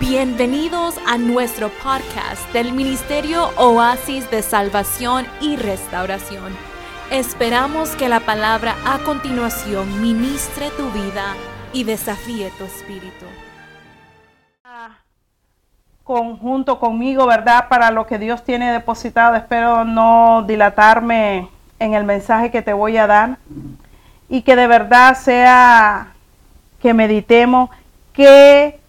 Bienvenidos a nuestro podcast del Ministerio Oasis de Salvación y Restauración. Esperamos que la palabra a continuación ministre tu vida y desafíe tu espíritu. Conjunto conmigo, ¿verdad? Para lo que Dios tiene depositado. Espero no dilatarme en el mensaje que te voy a dar y que de verdad sea que meditemos que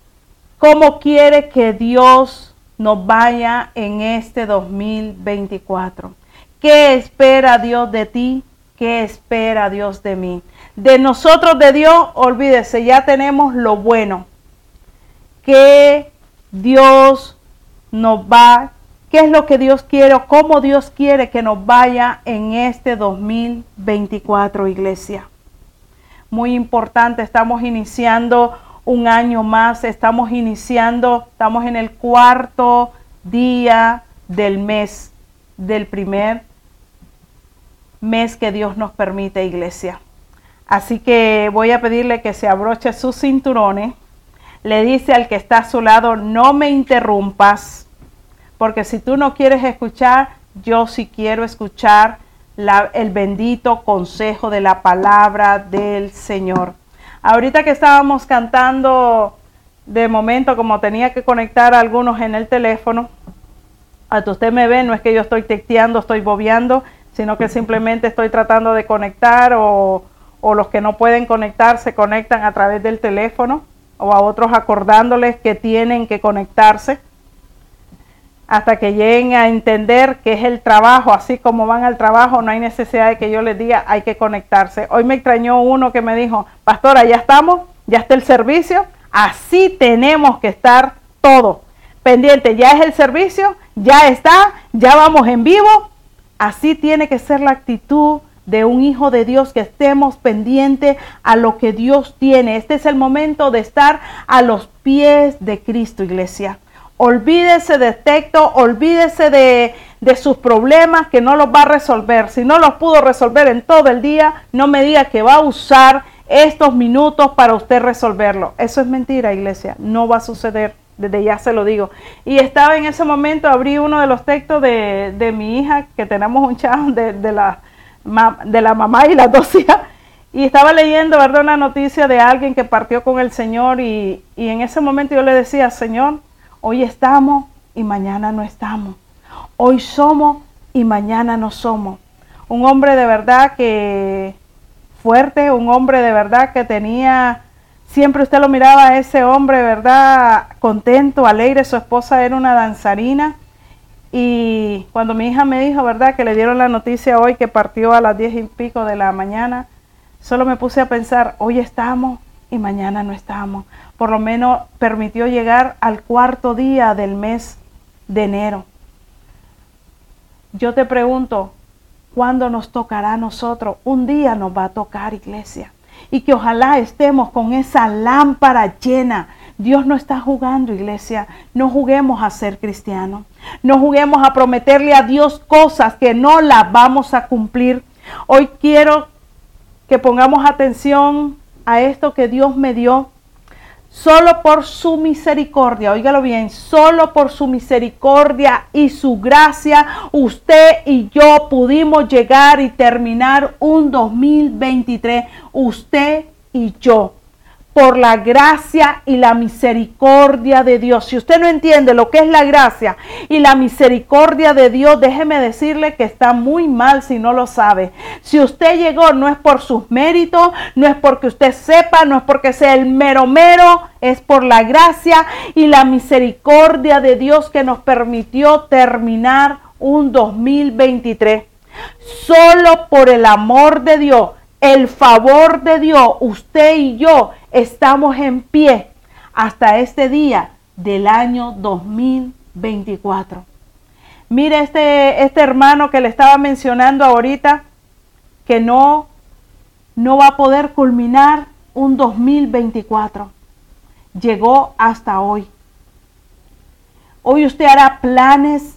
cómo quiere que Dios nos vaya en este 2024. ¿Qué espera Dios de ti? ¿Qué espera Dios de mí? De nosotros, de Dios, olvídese, ya tenemos lo bueno. ¿Qué Dios nos va? ¿Qué es lo que Dios quiere? ¿Cómo Dios quiere que nos vaya en este 2024, iglesia? Muy importante, estamos iniciando un año más. Estamos iniciando, estamos en el cuarto día del mes, del primer mes que Dios nos permite, iglesia. Así que voy a pedirle que se abroche sus cinturones. Le dice al que está a su lado, no me interrumpas, porque si tú no quieres escuchar, yo sí quiero escuchar el bendito consejo de la palabra del Señor. Ahorita que estábamos cantando, de momento, como tenía que conectar a algunos en el teléfono, hasta usted me ve, no es que yo estoy texteando, estoy bobeando, sino que simplemente estoy tratando de conectar o, o los que no pueden conectar se conectan a través del teléfono o a otros acordándoles que tienen que conectarse hasta que lleguen a entender que es el trabajo, así como van al trabajo, no hay necesidad de que yo les diga, hay que conectarse. Hoy me extrañó uno que me dijo, pastora, ya estamos, ya está el servicio, así tenemos que estar todos. Pendiente, ya es el servicio, ya está, ya vamos en vivo. Así tiene que ser la actitud de un hijo de Dios, que estemos pendientes a lo que Dios tiene. Este es el momento de estar a los pies de Cristo, iglesia. Olvídese de texto, olvídese de, de, sus problemas que no los va a resolver. Si no los pudo resolver en todo el día, no me diga que va a usar estos minutos para usted resolverlo. Eso es mentira, iglesia. No va a suceder. Desde ya se lo digo. Y estaba en ese momento, abrí uno de los textos de, de mi hija, que tenemos un chat de, de, la, de la mamá y las dos hijas. Y estaba leyendo, ¿verdad? Una noticia de alguien que partió con el Señor y, y en ese momento yo le decía, Señor, Hoy estamos y mañana no estamos. Hoy somos y mañana no somos. Un hombre de verdad que fuerte, un hombre de verdad que tenía, siempre usted lo miraba a ese hombre, ¿verdad? Contento, alegre, su esposa era una danzarina. Y cuando mi hija me dijo, ¿verdad? Que le dieron la noticia hoy que partió a las diez y pico de la mañana, solo me puse a pensar, hoy estamos y mañana no estamos por lo menos permitió llegar al cuarto día del mes de enero. Yo te pregunto, ¿cuándo nos tocará a nosotros? Un día nos va a tocar, iglesia. Y que ojalá estemos con esa lámpara llena. Dios no está jugando, iglesia. No juguemos a ser cristianos. No juguemos a prometerle a Dios cosas que no las vamos a cumplir. Hoy quiero que pongamos atención a esto que Dios me dio solo por su misericordia, óigalo bien, solo por su misericordia y su gracia, usted y yo pudimos llegar y terminar un 2023, usted y yo por la gracia y la misericordia de Dios. Si usted no entiende lo que es la gracia y la misericordia de Dios, déjeme decirle que está muy mal si no lo sabe. Si usted llegó no es por sus méritos, no es porque usted sepa, no es porque sea el mero mero, es por la gracia y la misericordia de Dios que nos permitió terminar un 2023. Solo por el amor de Dios el favor de Dios, usted y yo estamos en pie hasta este día del año 2024. Mire este, este hermano que le estaba mencionando ahorita, que no, no va a poder culminar un 2024. Llegó hasta hoy. Hoy usted hará planes,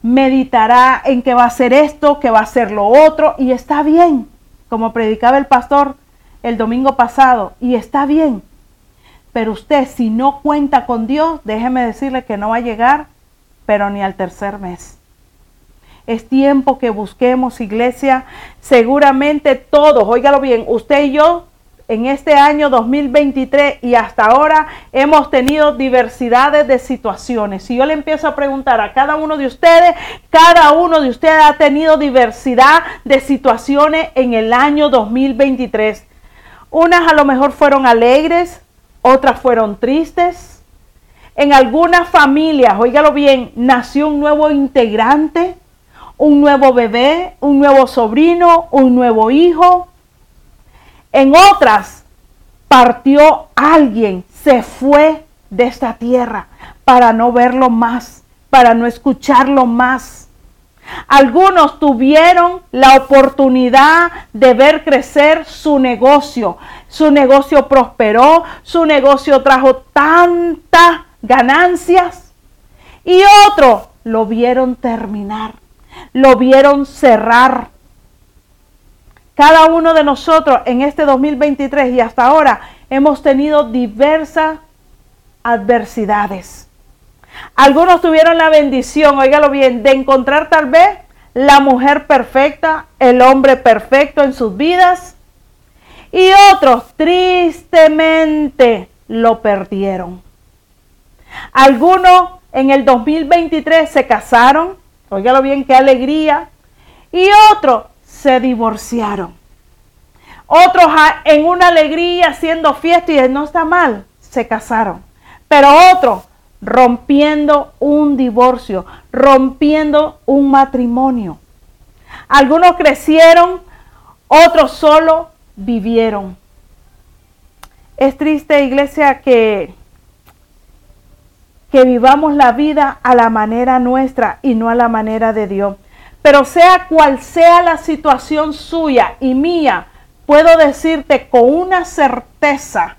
meditará en que va a hacer esto, que va a hacer lo otro, y está bien como predicaba el pastor el domingo pasado, y está bien. Pero usted, si no cuenta con Dios, déjeme decirle que no va a llegar, pero ni al tercer mes. Es tiempo que busquemos iglesia. Seguramente todos, óigalo bien, usted y yo en este año 2023 y hasta ahora hemos tenido diversidades de situaciones. Si yo le empiezo a preguntar a cada uno de ustedes, cada uno de ustedes ha tenido diversidad de situaciones en el año 2023. Unas a lo mejor fueron alegres, otras fueron tristes. En algunas familias, óigalo bien, nació un nuevo integrante, un nuevo bebé, un nuevo sobrino, un nuevo hijo. En otras partió alguien, se fue de esta tierra para no verlo más, para no escucharlo más. Algunos tuvieron la oportunidad de ver crecer su negocio. Su negocio prosperó, su negocio trajo tantas ganancias. Y otros lo vieron terminar, lo vieron cerrar. Cada uno de nosotros en este 2023 y hasta ahora hemos tenido diversas adversidades. Algunos tuvieron la bendición, óigalo bien, de encontrar tal vez la mujer perfecta, el hombre perfecto en sus vidas. Y otros tristemente lo perdieron. Algunos en el 2023 se casaron, óigalo bien, qué alegría. Y otros se divorciaron. Otros en una alegría haciendo fiesta y no está mal, se casaron. Pero otros rompiendo un divorcio, rompiendo un matrimonio. Algunos crecieron, otros solo vivieron. Es triste, iglesia, que, que vivamos la vida a la manera nuestra y no a la manera de Dios. Pero sea cual sea la situación suya y mía, puedo decirte con una certeza,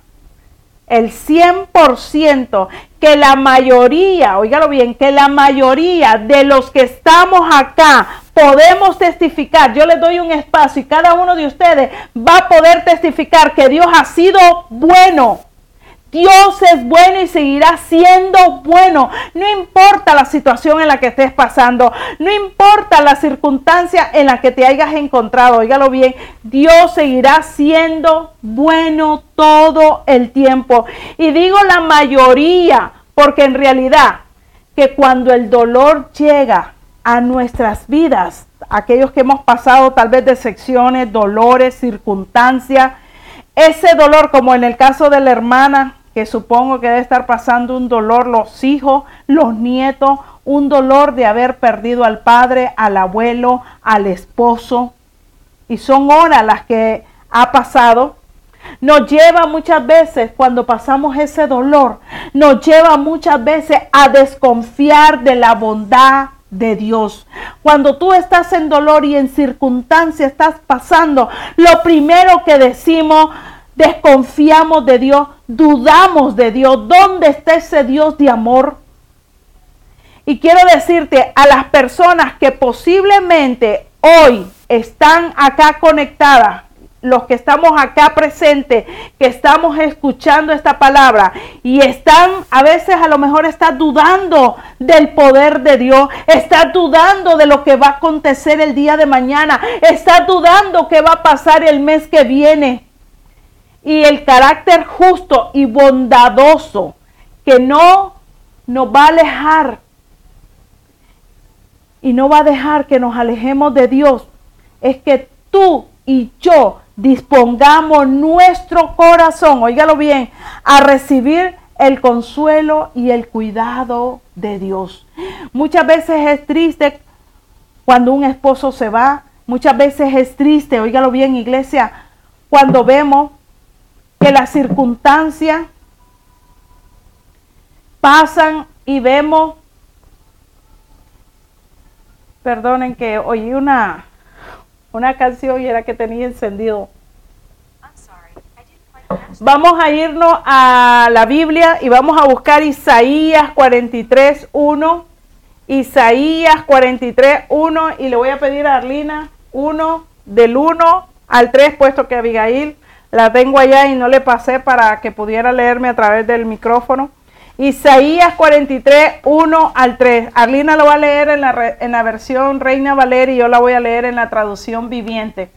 el 100%, que la mayoría, oígalo bien, que la mayoría de los que estamos acá podemos testificar. Yo les doy un espacio y cada uno de ustedes va a poder testificar que Dios ha sido bueno Dios es bueno y seguirá siendo bueno. No importa la situación en la que estés pasando, no importa la circunstancia en la que te hayas encontrado, oígalo bien, Dios seguirá siendo bueno todo el tiempo. Y digo la mayoría, porque en realidad que cuando el dolor llega a nuestras vidas, aquellos que hemos pasado tal vez de secciones, dolores, circunstancias, ese dolor, como en el caso de la hermana que supongo que debe estar pasando un dolor los hijos, los nietos, un dolor de haber perdido al padre, al abuelo, al esposo. Y son horas las que ha pasado. Nos lleva muchas veces, cuando pasamos ese dolor, nos lleva muchas veces a desconfiar de la bondad de Dios. Cuando tú estás en dolor y en circunstancias estás pasando, lo primero que decimos, desconfiamos de Dios, dudamos de Dios. ¿Dónde está ese Dios de amor? Y quiero decirte a las personas que posiblemente hoy están acá conectadas, los que estamos acá presentes, que estamos escuchando esta palabra y están, a veces a lo mejor estás dudando del poder de Dios, estás dudando de lo que va a acontecer el día de mañana, estás dudando qué va a pasar el mes que viene y el carácter justo y bondadoso que no nos va a alejar y no va a dejar que nos alejemos de Dios es que tú y yo dispongamos nuestro corazón, óigalo bien, a recibir el consuelo y el cuidado de Dios. Muchas veces es triste cuando un esposo se va, muchas veces es triste, óigalo bien iglesia, cuando vemos que las circunstancias pasan y vemos, perdonen que oí una, una canción y era que tenía encendido. Vamos a irnos a la Biblia y vamos a buscar Isaías 43, 1. Isaías 43, 1. Y le voy a pedir a Arlina 1 del 1 al 3, puesto que Abigail La tengo allá y no le pasé para que pudiera leerme a través del micrófono. Isaías 43, 1 al 3. Arlina lo va a leer en la, en la versión Reina Valera y yo la voy a leer en la traducción viviente.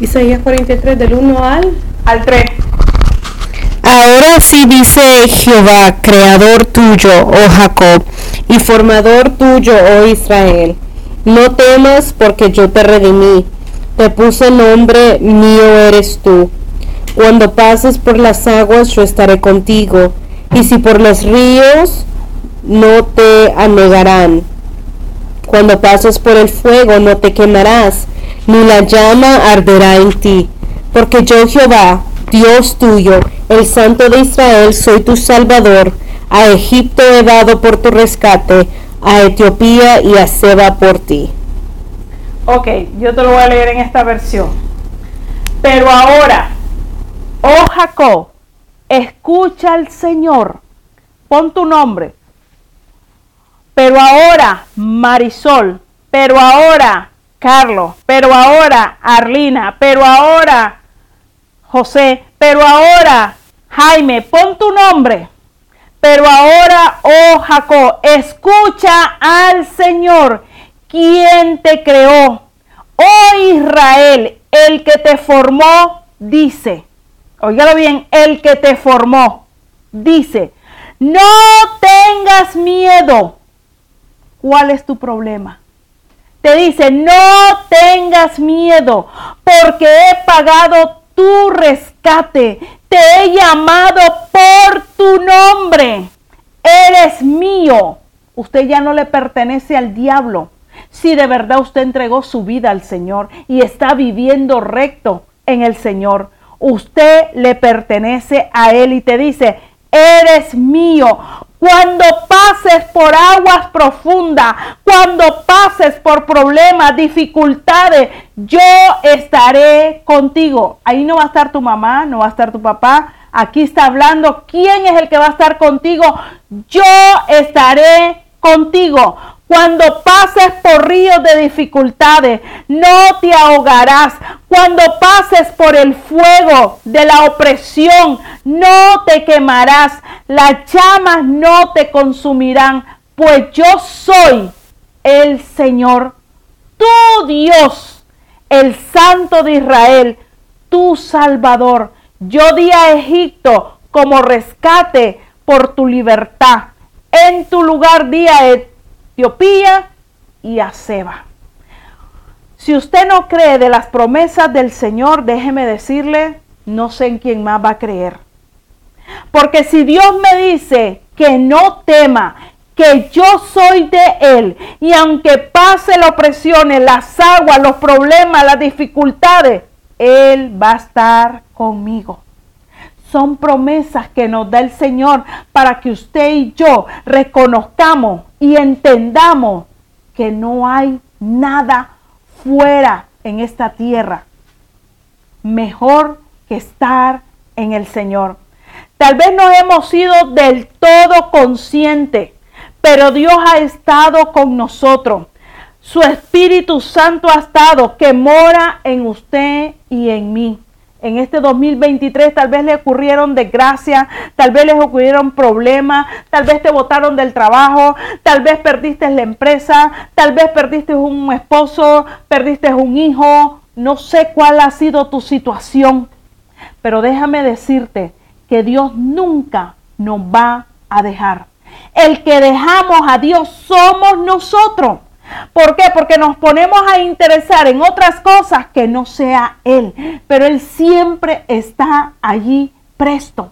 Isaías 43 del 1 al, al 3. Ahora sí dice Jehová, creador tuyo, oh Jacob, y formador tuyo, oh Israel. No temas porque yo te redimí, te puse nombre, mío eres tú. Cuando pases por las aguas yo estaré contigo, y si por los ríos no te anegarán. Cuando pases por el fuego no te quemarás, ni la llama arderá en ti, porque yo Jehová, Dios tuyo, el Santo de Israel, soy tu Salvador. A Egipto he dado por tu rescate, a Etiopía y a Seba por ti. Ok, yo te lo voy a leer en esta versión. Pero ahora, oh Jacob, escucha al Señor, pon tu nombre. Pero ahora, Marisol, pero ahora, Carlos, pero ahora, Arlina, pero ahora, José, pero ahora, Jaime, pon tu nombre. Pero ahora, oh Jacob, escucha al Señor, quien te creó. Oh Israel, el que te formó, dice, Óigalo bien, el que te formó, dice, no tengas miedo. ¿Cuál es tu problema? Te dice, no tengas miedo, porque he pagado tu rescate. Te he llamado por tu nombre. Eres mío. Usted ya no le pertenece al diablo. Si de verdad usted entregó su vida al Señor y está viviendo recto en el Señor, usted le pertenece a Él y te dice, eres mío. Cuando pases por aguas profundas, cuando pases por problemas, dificultades, yo estaré contigo. Ahí no va a estar tu mamá, no va a estar tu papá. Aquí está hablando quién es el que va a estar contigo. Yo estaré contigo. Cuando pases por ríos de dificultades, no te ahogarás. Cuando pases por el fuego de la opresión, no te quemarás. Las llamas no te consumirán, pues yo soy el Señor, tu Dios, el Santo de Israel, tu Salvador. Yo di a Egipto como rescate por tu libertad. En tu lugar di a Etiopía y a Seba. Si usted no cree de las promesas del Señor, déjeme decirle, no sé en quién más va a creer. Porque si Dios me dice que no tema, que yo soy de Él, y aunque pase la opresión, las aguas, los problemas, las dificultades, Él va a estar conmigo. Son promesas que nos da el Señor para que usted y yo reconozcamos y entendamos que no hay nada fuera en esta tierra mejor que estar en el Señor. Tal vez no hemos sido del todo conscientes, pero Dios ha estado con nosotros. Su Espíritu Santo ha estado que mora en usted y en mí en este 2023 tal vez le ocurrieron desgracias, tal vez les ocurrieron problemas, tal vez te botaron del trabajo, tal vez perdiste la empresa, tal vez perdiste un esposo, perdiste un hijo, no sé cuál ha sido tu situación, pero déjame decirte que Dios nunca nos va a dejar. El que dejamos a Dios somos nosotros. ¿Por qué? Porque nos ponemos a interesar en otras cosas que no sea Él. Pero Él siempre está allí presto.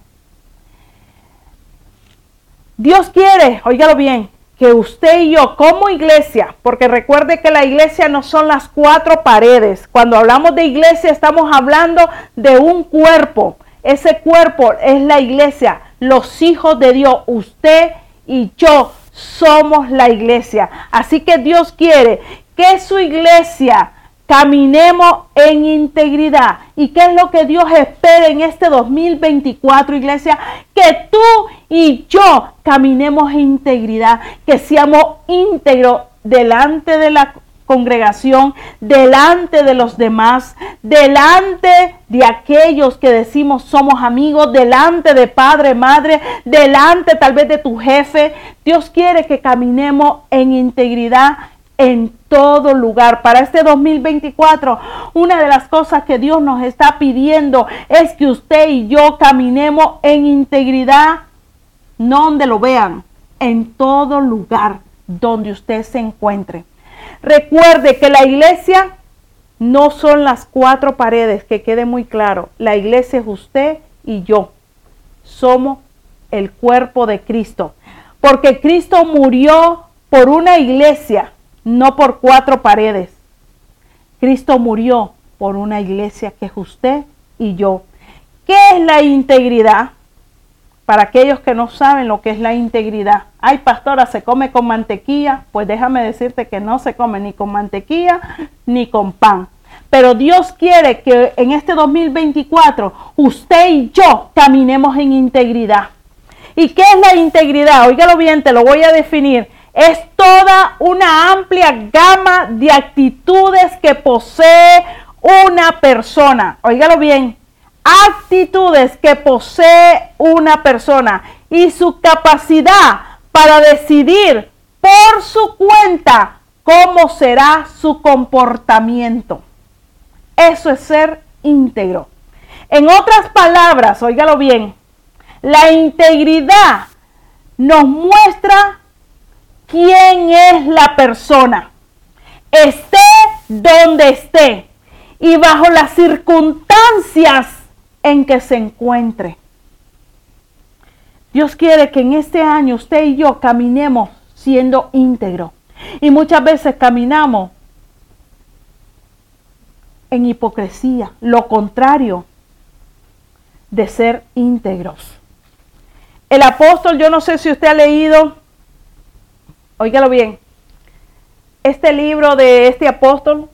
Dios quiere, óigalo bien, que usted y yo como iglesia, porque recuerde que la iglesia no son las cuatro paredes. Cuando hablamos de iglesia estamos hablando de un cuerpo. Ese cuerpo es la iglesia, los hijos de Dios, usted y yo somos la iglesia. Así que Dios quiere que su iglesia caminemos en integridad. ¿Y qué es lo que Dios espera en este 2024, iglesia? Que tú y yo caminemos en integridad, que seamos íntegros delante de la congregación, delante de los demás, delante de aquellos que decimos somos amigos, delante de padre, madre, delante tal vez de tu jefe. Dios quiere que caminemos en integridad en todo lugar. Para este 2024, una de las cosas que Dios nos está pidiendo es que usted y yo caminemos en integridad, no donde lo vean, en todo lugar donde usted se encuentre. Recuerde que la iglesia no son las cuatro paredes, que quede muy claro. La iglesia es usted y yo. Somos el cuerpo de Cristo. Porque Cristo murió por una iglesia, no por cuatro paredes. Cristo murió por una iglesia que es usted y yo. ¿Qué es la integridad? Para aquellos que no saben lo que es la integridad. Ay, pastora, ¿se come con mantequilla? Pues déjame decirte que no se come ni con mantequilla ni con pan. Pero Dios quiere que en este 2024 usted y yo caminemos en integridad. ¿Y qué es la integridad? Óigalo bien, te lo voy a definir. Es toda una amplia gama de actitudes que posee una persona. Óigalo bien, actitudes que posee una persona y su capacidad para decidir por su cuenta cómo será su comportamiento. Eso es ser íntegro. En otras palabras, óigalo bien, la integridad nos muestra quién es la persona, esté donde esté y bajo las circunstancias en que se encuentre. Dios quiere que en este año usted y yo caminemos siendo íntegro. Y muchas veces caminamos en hipocresía, lo contrario de ser íntegros. El apóstol, yo no sé si usted ha leído, óigalo bien, este libro de este apóstol,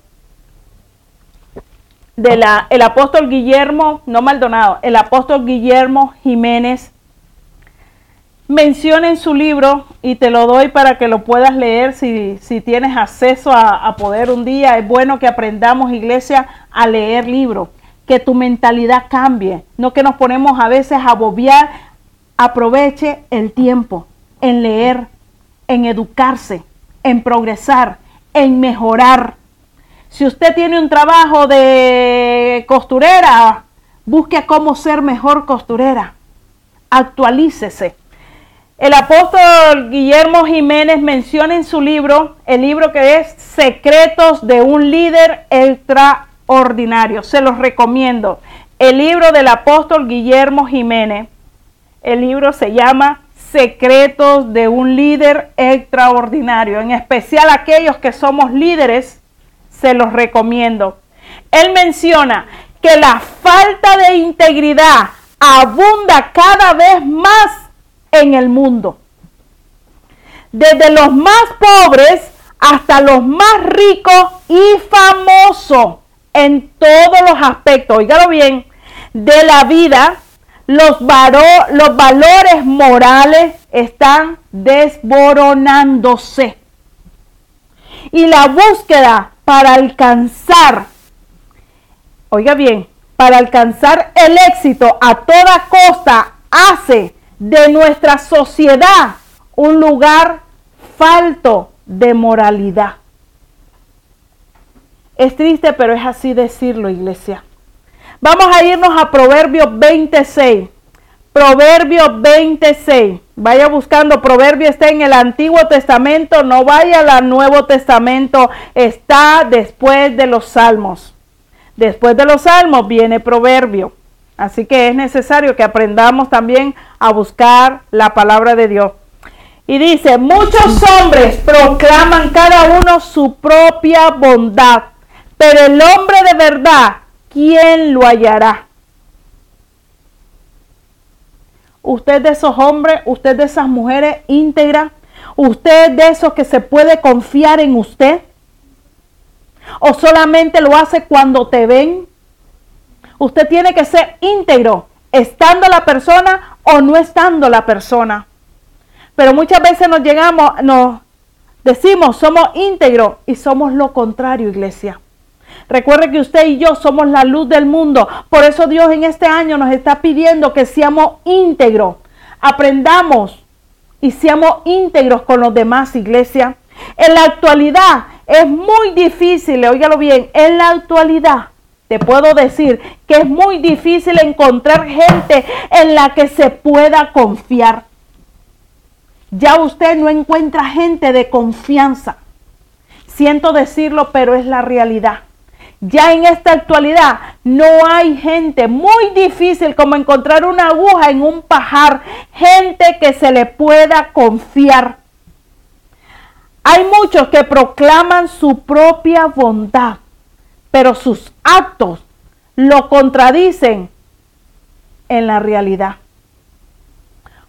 de la, el apóstol Guillermo, no Maldonado, el apóstol Guillermo Jiménez, menciona en su libro, y te lo doy para que lo puedas leer si, si tienes acceso a, a, poder un día, es bueno que aprendamos, iglesia, a leer libros, que tu mentalidad cambie, no que nos ponemos a veces a bobear, aproveche el tiempo en leer, en educarse, en progresar, en mejorar si usted tiene un trabajo de costurera, busque cómo ser mejor costurera. Actualícese. El apóstol Guillermo Jiménez menciona en su libro, el libro que es Secretos de un líder extraordinario. Se los recomiendo. El libro del apóstol Guillermo Jiménez. El libro se llama Secretos de un líder extraordinario. En especial aquellos que somos líderes se los recomiendo. Él menciona que la falta de integridad abunda cada vez más en el mundo. Desde los más pobres hasta los más ricos y famosos en todos los aspectos, oígalo bien, de la vida, los, los valores morales están desboronándose. Y la búsqueda para alcanzar, oiga bien, para alcanzar el éxito a toda costa hace de nuestra sociedad un lugar falto de moralidad. Es triste, pero es así decirlo, iglesia. Vamos a irnos a Proverbios 26. Proverbios 26. Vaya buscando, Proverbio está en el Antiguo Testamento, no vaya al Nuevo Testamento, está después de los Salmos. Después de los Salmos viene Proverbio. Así que es necesario que aprendamos también a buscar la palabra de Dios. Y dice, muchos hombres proclaman cada uno su propia bondad, pero el hombre de verdad, ¿quién lo hallará? Usted de esos hombres, usted de esas mujeres íntegras, usted de esos que se puede confiar en usted, o solamente lo hace cuando te ven. Usted tiene que ser íntegro, estando la persona o no estando la persona. Pero muchas veces nos llegamos, nos Decimos, somos íntegros y somos lo contrario, iglesia. Recuerde que usted y yo somos la luz del mundo. Por eso Dios en este año nos está pidiendo que seamos íntegros. Aprendamos y seamos íntegros con los demás, iglesia. En la actualidad es muy difícil, óigalo bien, en la actualidad te puedo decir que es muy difícil encontrar gente en la que se pueda confiar. Ya usted no encuentra gente de confianza. Siento decirlo, pero es la realidad. Ya en esta actualidad no hay gente muy difícil como encontrar una aguja en un pajar, gente que se le pueda confiar. Hay muchos que proclaman su propia bondad, pero sus actos lo contradicen en la realidad.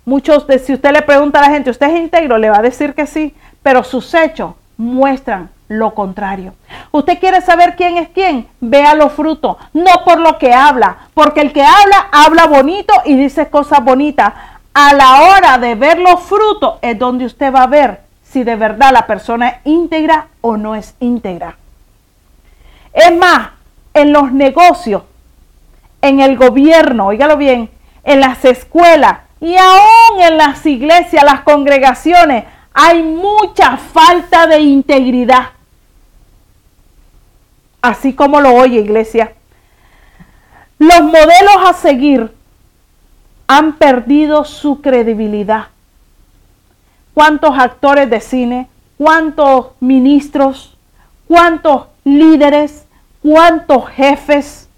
Muchos de si usted le pregunta a la gente, ¿usted es íntegro? Le va a decir que sí, pero sus hechos muestran lo contrario. ¿Usted quiere saber quién es quién? Vea los frutos, no por lo que habla, porque el que habla habla bonito y dice cosas bonitas. A la hora de ver los frutos es donde usted va a ver si de verdad la persona es íntegra o no es íntegra. Es más, en los negocios, en el gobierno, oígalo bien, en las escuelas y aún en las iglesias, las congregaciones, hay mucha falta de integridad. Así como lo oye iglesia. Los modelos a seguir han perdido su credibilidad cuántos actores de cine, cuántos ministros, cuántos líderes, cuántos jefes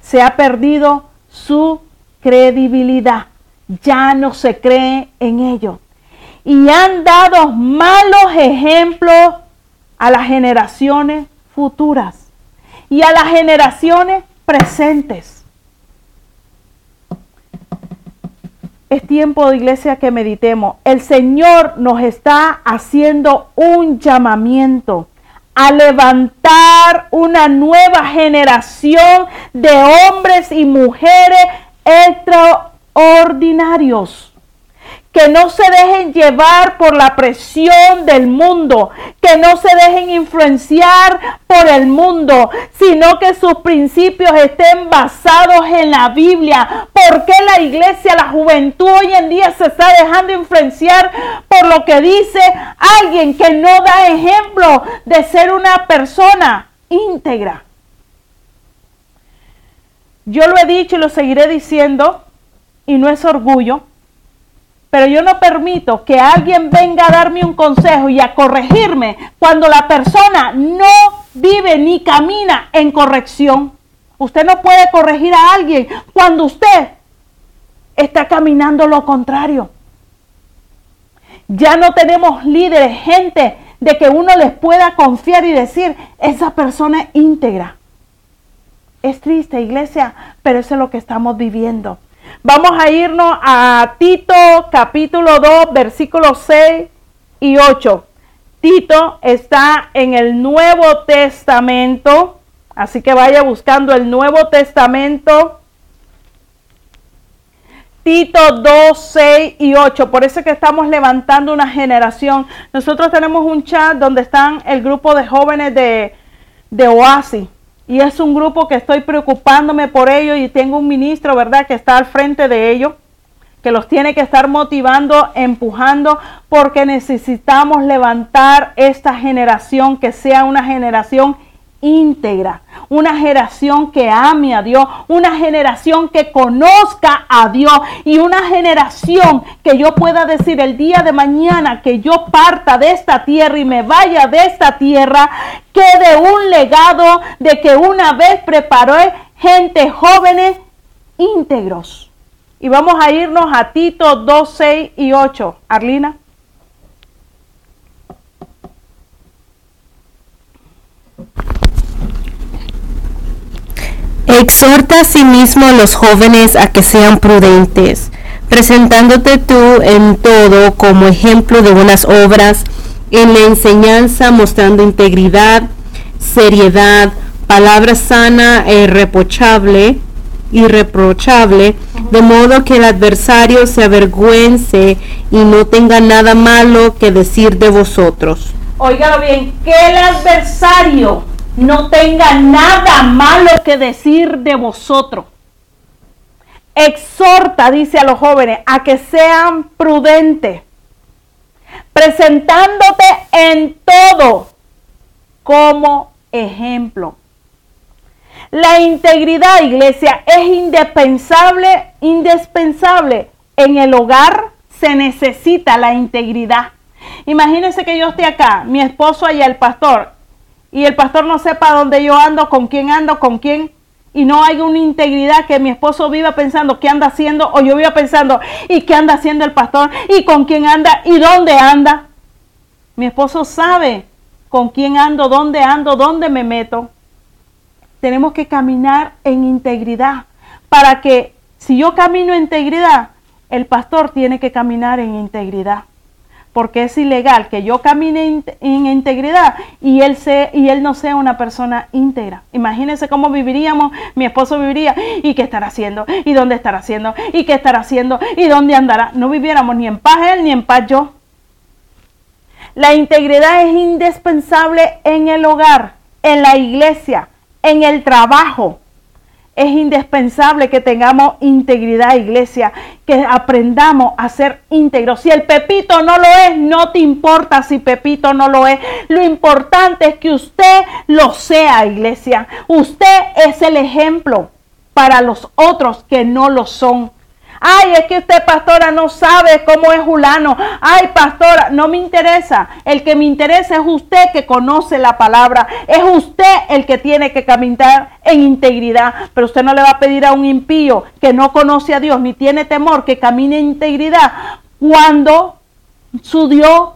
se ha perdido su credibilidad. Ya no se cree en ellos. Y han dado malos ejemplos a las generaciones futuras y a las generaciones presentes. es tiempo de iglesia que meditemos. El Señor nos está haciendo un llamamiento a levantar una nueva generación de hombres y mujeres extraordinarios que no se dejen llevar por la presión del mundo, que no se dejen influenciar por el mundo, sino que sus principios estén basados en la Biblia. ¿Por qué la iglesia, la juventud hoy en día se está dejando influenciar por lo que dice alguien que no da ejemplo de ser una persona íntegra? Yo lo he dicho y lo seguiré diciendo, y no es orgullo, pero yo no permito que alguien venga a darme un consejo y a corregirme cuando la persona no vive ni camina en corrección. Usted no puede corregir a alguien cuando usted está caminando lo contrario. Ya no tenemos líderes, gente de que uno les pueda confiar y decir, esa persona es íntegra. Es triste, iglesia, pero eso es lo que estamos viviendo. Vamos a irnos a Tito capítulo 2, versículos 6 y 8. Tito está en el Nuevo Testamento, así que vaya buscando el Nuevo Testamento. Tito 2, 6 y 8. Por eso es que estamos levantando una generación. Nosotros tenemos un chat donde están el grupo de jóvenes de, de Oasis. Y es un grupo que estoy preocupándome por ellos y tengo un ministro, ¿verdad?, que está al frente de ellos, que los tiene que estar motivando, empujando, porque necesitamos levantar esta generación que sea una generación íntegra, una generación que ame a Dios, una generación que conozca a Dios y una generación que yo pueda decir el día de mañana que yo parta de esta tierra y me vaya de esta tierra, quede un legado de que una vez preparó gente jóvenes íntegros. Y vamos a irnos a Tito 2, 6 y 8. Arlina. Exhorta a sí a los jóvenes a que sean prudentes, presentándote tú en todo como ejemplo de buenas obras, en la enseñanza mostrando integridad, seriedad, palabra sana e irreprochable, irreprochable, de modo que el adversario se avergüence y no tenga nada malo que decir de vosotros. Óigalo bien, que el adversario no tenga nada malo que decir de vosotros. Exhorta, dice a los jóvenes, a que sean prudentes, presentándote en todo como ejemplo. La integridad, iglesia, es indispensable, indispensable. En el hogar se necesita la integridad. Imagínense que yo esté acá, mi esposo allá, el pastor, y el pastor no sepa dónde yo ando, con quién ando, con quién, y no hay una integridad que mi esposo viva pensando qué anda haciendo, o yo viva pensando, ¿y qué anda haciendo el pastor? ¿Y con quién anda? ¿Y dónde anda? Mi esposo sabe con quién ando, dónde ando, dónde me meto. Tenemos que caminar en integridad para que si yo camino en integridad, el pastor tiene que caminar en integridad. Porque es ilegal que yo camine en integridad y él, y él no sea una persona íntegra. Imagínense cómo viviríamos, mi esposo viviría y qué estará haciendo, y dónde estará haciendo, y qué estará haciendo, y dónde andará. No viviéramos ni en paz él ni en paz yo. La integridad es indispensable en el hogar, en la iglesia, en el trabajo. Es indispensable que tengamos integridad, iglesia, que aprendamos a ser íntegros. Si el Pepito no lo es, no te importa si Pepito no lo es. Lo importante es que usted lo sea, iglesia. Usted es el ejemplo para los otros que no lo son. Ay, es que usted, pastora, no sabe cómo es Julano. Ay, pastora, no me interesa. El que me interesa es usted que conoce la palabra. Es usted el que tiene que caminar en integridad. Pero usted no le va a pedir a un impío que no conoce a Dios ni tiene temor que camine en integridad cuando su Dios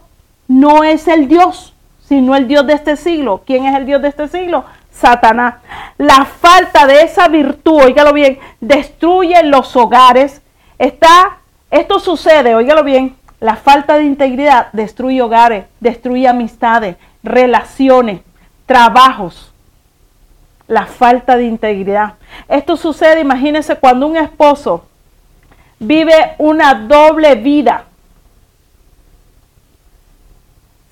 no es el Dios, sino el Dios de este siglo. ¿Quién es el Dios de este siglo? Satanás. La falta de esa virtud, oígalo bien, destruye los hogares, Está, esto sucede, óigalo bien, la falta de integridad destruye hogares, destruye amistades, relaciones, trabajos. La falta de integridad. Esto sucede, imagínense, cuando un esposo vive una doble vida.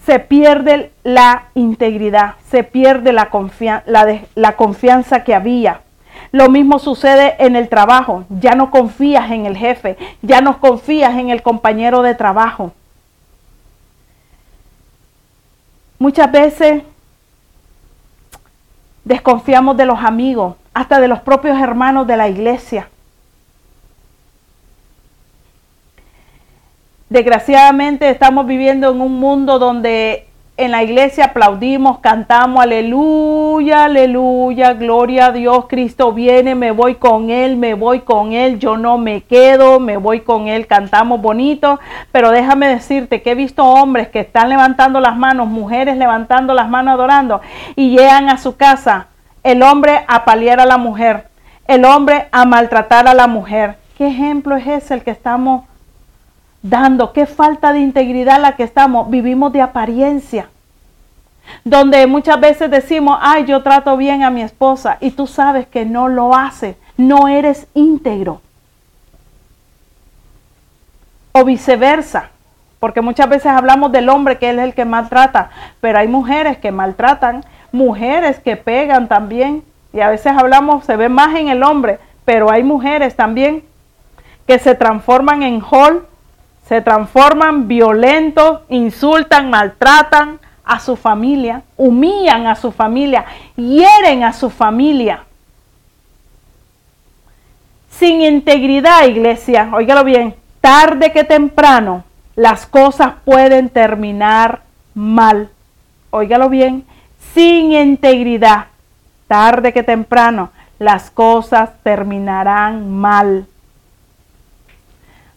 Se pierde la integridad, se pierde la, confianza que había. Lo mismo sucede en el trabajo. Ya no confías en el jefe, ya no confías en el compañero de trabajo. Muchas veces desconfiamos de los amigos, hasta de los propios hermanos de la iglesia. Desgraciadamente estamos viviendo en un mundo donde en la iglesia aplaudimos, cantamos, aleluya, aleluya, gloria a Dios, Cristo viene, me voy con Él, me voy con Él, yo no me quedo, me voy con Él, cantamos bonito, pero déjame decirte que he visto hombres que están levantando las manos, mujeres levantando las manos adorando y llegan a su casa, el hombre a paliar a la mujer, el hombre a maltratar a la mujer. ¿Qué ejemplo es ese el que estamos dando, qué falta de integridad la que estamos, vivimos de apariencia. Donde muchas veces decimos, ay, yo trato bien a mi esposa y tú sabes que no lo hace, no eres íntegro. O viceversa, porque muchas veces hablamos del hombre que es el que maltrata, pero hay mujeres que maltratan, mujeres que pegan también, y a veces hablamos, se ve más en el hombre, pero hay mujeres también que se transforman en hall se transforman violentos, insultan, maltratan a su familia, humillan a su familia, hieren a su familia. Sin integridad, iglesia, óigalo bien, tarde que temprano las cosas pueden terminar mal. Óigalo bien, sin integridad, tarde que temprano las cosas terminarán mal.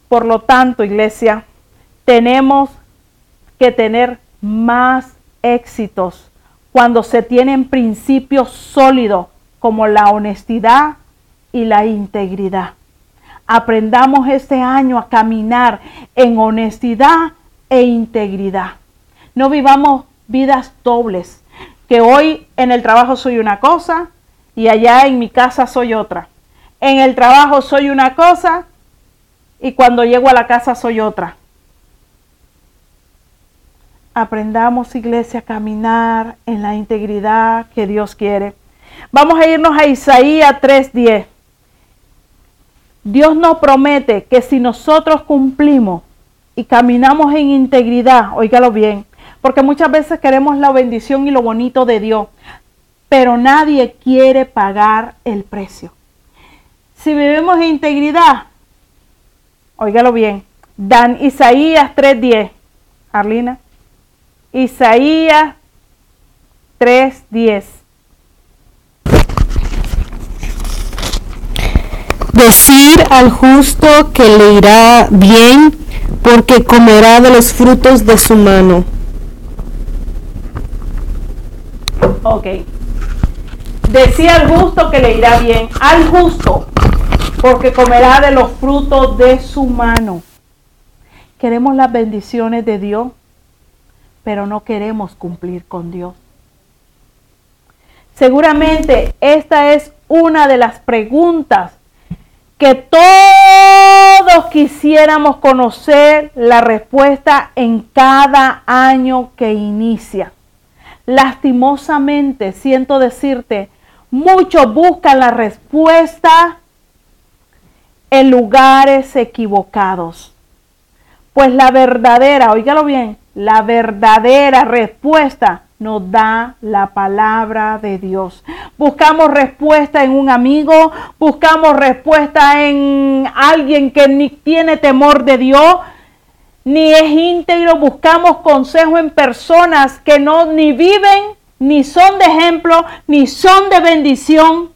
Por lo tanto, iglesia, tenemos que tener más éxitos cuando se tienen principios sólidos como la honestidad y la integridad. Aprendamos este año a caminar en honestidad e integridad. No vivamos vidas dobles, que hoy en el trabajo soy una cosa y allá en mi casa soy otra. En el trabajo soy una cosa y cuando llego a la casa soy otra. aprendamos, iglesia, a caminar en la integridad que Dios quiere. Vamos a irnos a Isaías 3:10. Dios nos promete que si nosotros cumplimos y caminamos en integridad, óigalo bien, porque muchas veces queremos la bendición y lo bonito de Dios, pero nadie quiere pagar el precio. Si vivimos en integridad, óigalo bien, dan Isaías 3:10. Arlina. Isaías 3:10. Decir al justo que le irá bien, porque comerá de los frutos de su mano. Ok. Decir al justo que le irá bien, al justo, porque comerá de los frutos de su mano. Queremos las bendiciones de Dios, pero no queremos cumplir con Dios. Seguramente esta es una de las preguntas que todos quisiéramos conocer la respuesta en cada año que inicia. Lastimosamente, siento decirte, muchos buscan la respuesta en lugares equivocados. Pues la verdadera, oígalo bien, la verdadera respuesta nos da la palabra de Dios. Buscamos respuesta en un amigo, buscamos respuesta en alguien que ni tiene temor de Dios, ni es íntegro, buscamos consejo en personas que no ni viven, ni son de ejemplo, ni son de bendición.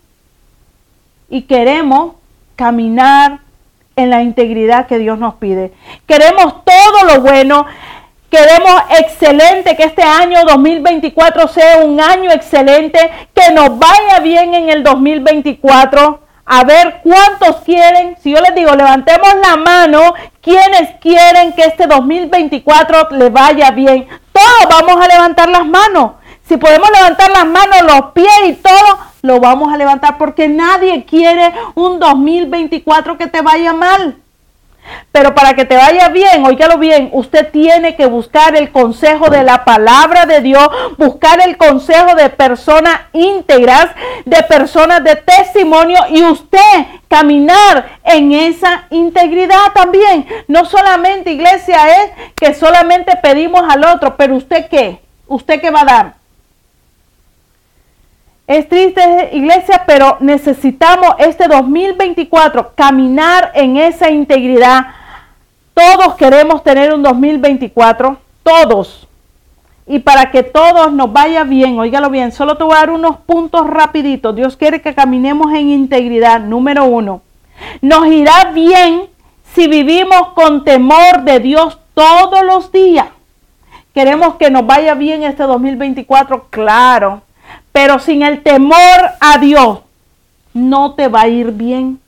Y queremos caminar en la integridad que Dios nos pide. Queremos todo lo bueno, Queremos excelente, que este año 2024 sea un año excelente, que nos vaya bien en el 2024. A ver cuántos quieren, si yo les digo, levantemos la mano, quienes quieren que este 2024 le vaya bien. Todos vamos a levantar las manos. Si podemos levantar las manos, los pies y todo, lo vamos a levantar porque nadie quiere un 2024 que te vaya mal. Pero para que te vaya bien, óigalo bien, usted tiene que buscar el consejo de la palabra de Dios, buscar el consejo de personas íntegras, de personas de testimonio y usted caminar en esa integridad también. No solamente iglesia es que solamente pedimos al otro, pero usted qué? ¿Usted qué va a dar? Es triste, iglesia, pero necesitamos este 2024 caminar en esa integridad. Todos queremos tener un 2024, todos. Y para que todos nos vaya bien, óigalo bien, solo te voy a dar unos puntos rapiditos. Dios quiere que caminemos en integridad. Número uno, nos irá bien si vivimos con temor de Dios todos los días. Queremos que nos vaya bien este 2024, claro pero sin el temor a Dios, no te va a ir bien.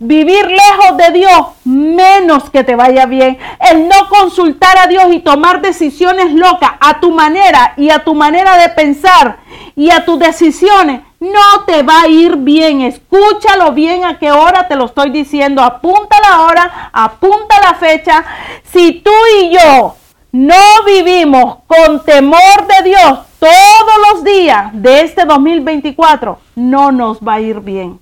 Vivir lejos de Dios, menos que te vaya bien. El no consultar a Dios y tomar decisiones locas a tu manera y a tu manera de pensar y a tus decisiones, no te va a ir bien. Escúchalo bien a qué hora te lo estoy diciendo. Apunta la hora, apunta la fecha. Si tú y yo no vivimos con temor de Dios todos los días de este 2024, no nos va a ir bien.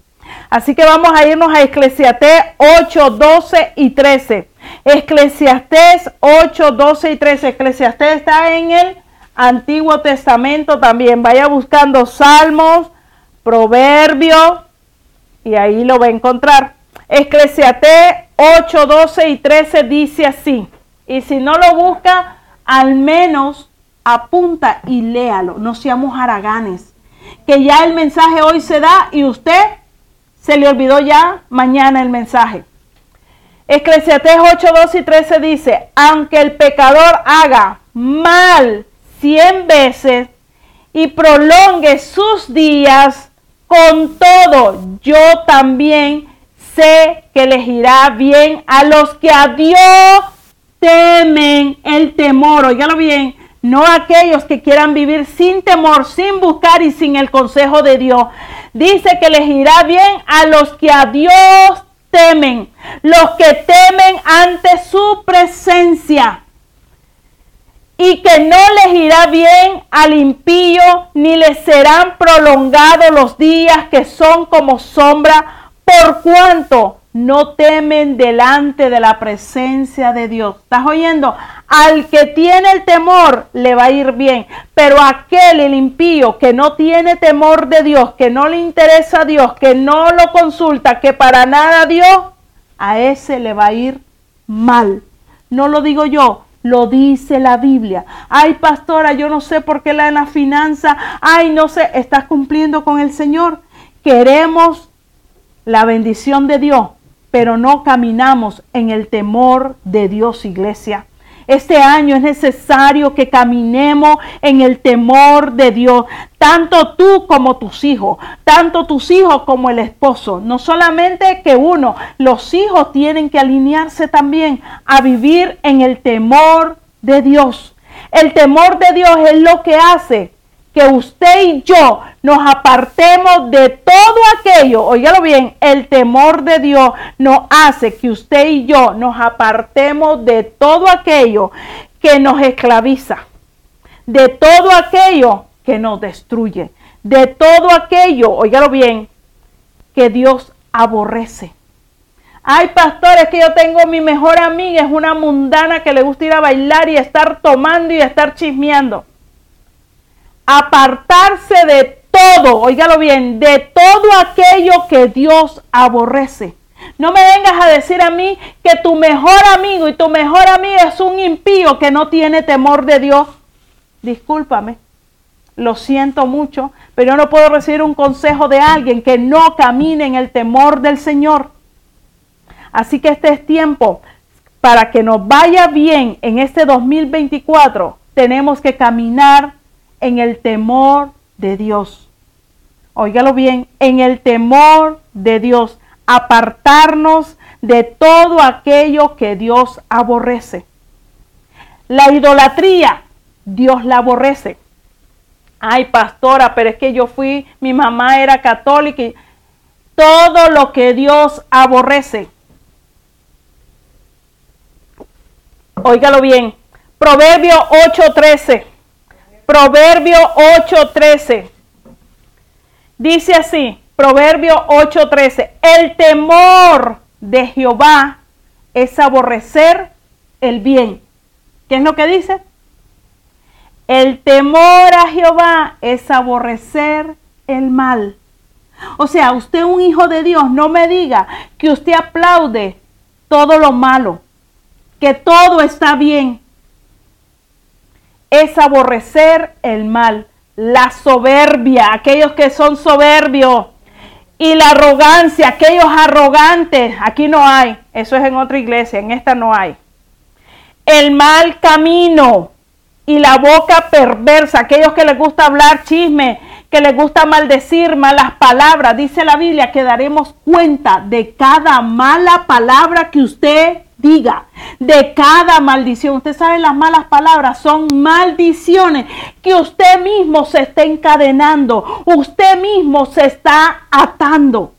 Así que vamos a irnos a Eclesiastés 8, 12 y 13. Eclesiastés 8, 12 y 13. Eclesiastés está en el Antiguo Testamento también. Vaya buscando Salmos, Proverbios y ahí lo va a encontrar. Eclesiastés 8, 12 y 13 dice así. Y si no lo busca, al menos apunta y léalo. No seamos haraganes. Que ya el mensaje hoy se da y usted se le olvidó ya mañana el mensaje. Eclesiastés 8, 12 y 13 dice, aunque el pecador haga mal cien veces y prolongue sus días, con todo yo también sé que les irá bien a los que a Dios temen el temor, oígalo bien, no aquellos que quieran vivir sin temor, sin buscar y sin el consejo de Dios. Dice que les irá bien a los que a Dios temen, los que temen ante su presencia. y que no les irá bien al impío, ni les serán prolongados los días que son como sombra, por cuanto no temen delante de la presencia de Dios. ¿Estás oyendo? Al que tiene el temor le va a ir bien, pero aquel, el impío, que no tiene temor de Dios, que no le interesa a Dios, que no lo consulta, que para nada Dios, a ese le va a ir mal. No lo digo yo, lo dice la Biblia. Ay, pastora, yo no sé por qué la en la finanza. Ay, no sé, estás cumpliendo con el Señor. Queremos la bendición de Dios, pero no caminamos en el temor de Dios, iglesia. Este año es necesario que caminemos en el temor de Dios, tanto tú como tus hijos, tanto tus hijos como el esposo. No solamente que uno, los hijos tienen que alinearse también a vivir en el temor de Dios. El temor de Dios es lo que hace que usted y yo nos apartemos de todo aquello, oígalo bien, el temor de Dios nos hace que usted y yo nos apartemos de todo aquello que nos esclaviza, de todo aquello que nos destruye, de todo aquello, oígalo bien, que Dios aborrece. Ay, pastores, que yo tengo mi mejor amiga, es una mundana que le gusta ir a bailar y estar tomando y estar chismeando apartarse de todo, óigalo bien, de todo aquello que Dios aborrece. No me vengas a decir a mí que tu mejor amigo y tu mejor amiga es un impío que no tiene temor de Dios. Discúlpame, lo siento mucho, pero yo no puedo recibir un consejo de alguien que no camine en el temor del Señor. Así que este es tiempo para que nos vaya bien en este 2024. Tenemos que caminar en el temor de Dios. Óigalo bien, en el temor de Dios, apartarnos de todo aquello que Dios aborrece. La idolatría, Dios la aborrece. Ay, pastora, pero es que yo fui, mi mamá era católica y todo lo que Dios aborrece. Óigalo bien. Proverbio 8:13. Proverbio 8:13. Dice así, Proverbio 8:13, el temor de Jehová es aborrecer el bien. ¿Qué es lo que dice? El temor a Jehová es aborrecer el mal. O sea, usted un hijo de Dios, no me diga que usted aplaude todo lo malo, que todo está bien es aborrecer el mal, la soberbia, aquellos que son soberbios, y la arrogancia, aquellos arrogantes, aquí no hay, eso es en otra iglesia, en esta no hay. El mal camino y la boca perversa, aquellos que les gusta hablar chisme, que les gusta maldecir malas palabras, dice la Biblia que daremos cuenta de cada mala palabra que usted diga de cada maldición. Usted sabe, las malas palabras son maldiciones que usted mismo se está encadenando, usted mismo se está atando.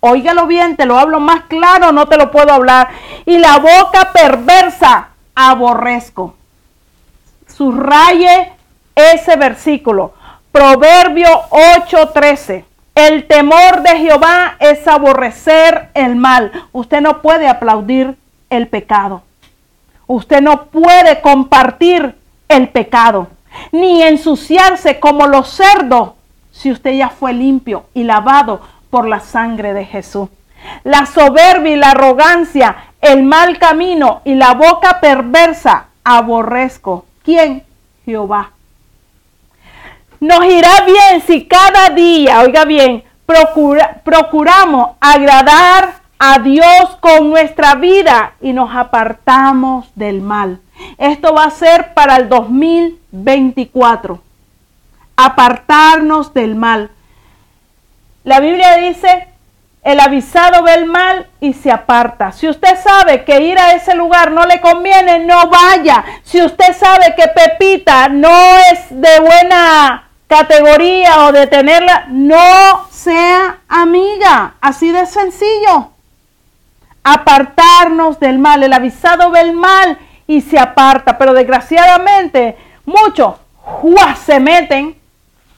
Óigalo bien, te lo hablo más claro, no te lo puedo hablar. Y la boca perversa, aborrezco. Subraye ese versículo. Proverbio 8:13. El temor de Jehová es aborrecer el mal. Usted no puede aplaudir el pecado. Usted no puede compartir el pecado, ni ensuciarse como los cerdos si usted ya fue limpio y lavado por la sangre de Jesús. La soberbia y la arrogancia, el mal camino y la boca perversa aborrezco. ¿Quién? Jehová. Nos irá bien si cada día, oiga bien, procura, procuramos agradar a Dios con nuestra vida y nos apartamos del mal. Esto va a ser para el 2024. Apartarnos del mal. La Biblia dice, el avisado ve el mal y se aparta. Si usted sabe que ir a ese lugar no le conviene, no vaya. Si usted sabe que Pepita no es de buena categoría o de tenerla, no sea amiga. Así de sencillo apartarnos del mal. El avisado ve el mal y se aparta. Pero desgraciadamente muchos se meten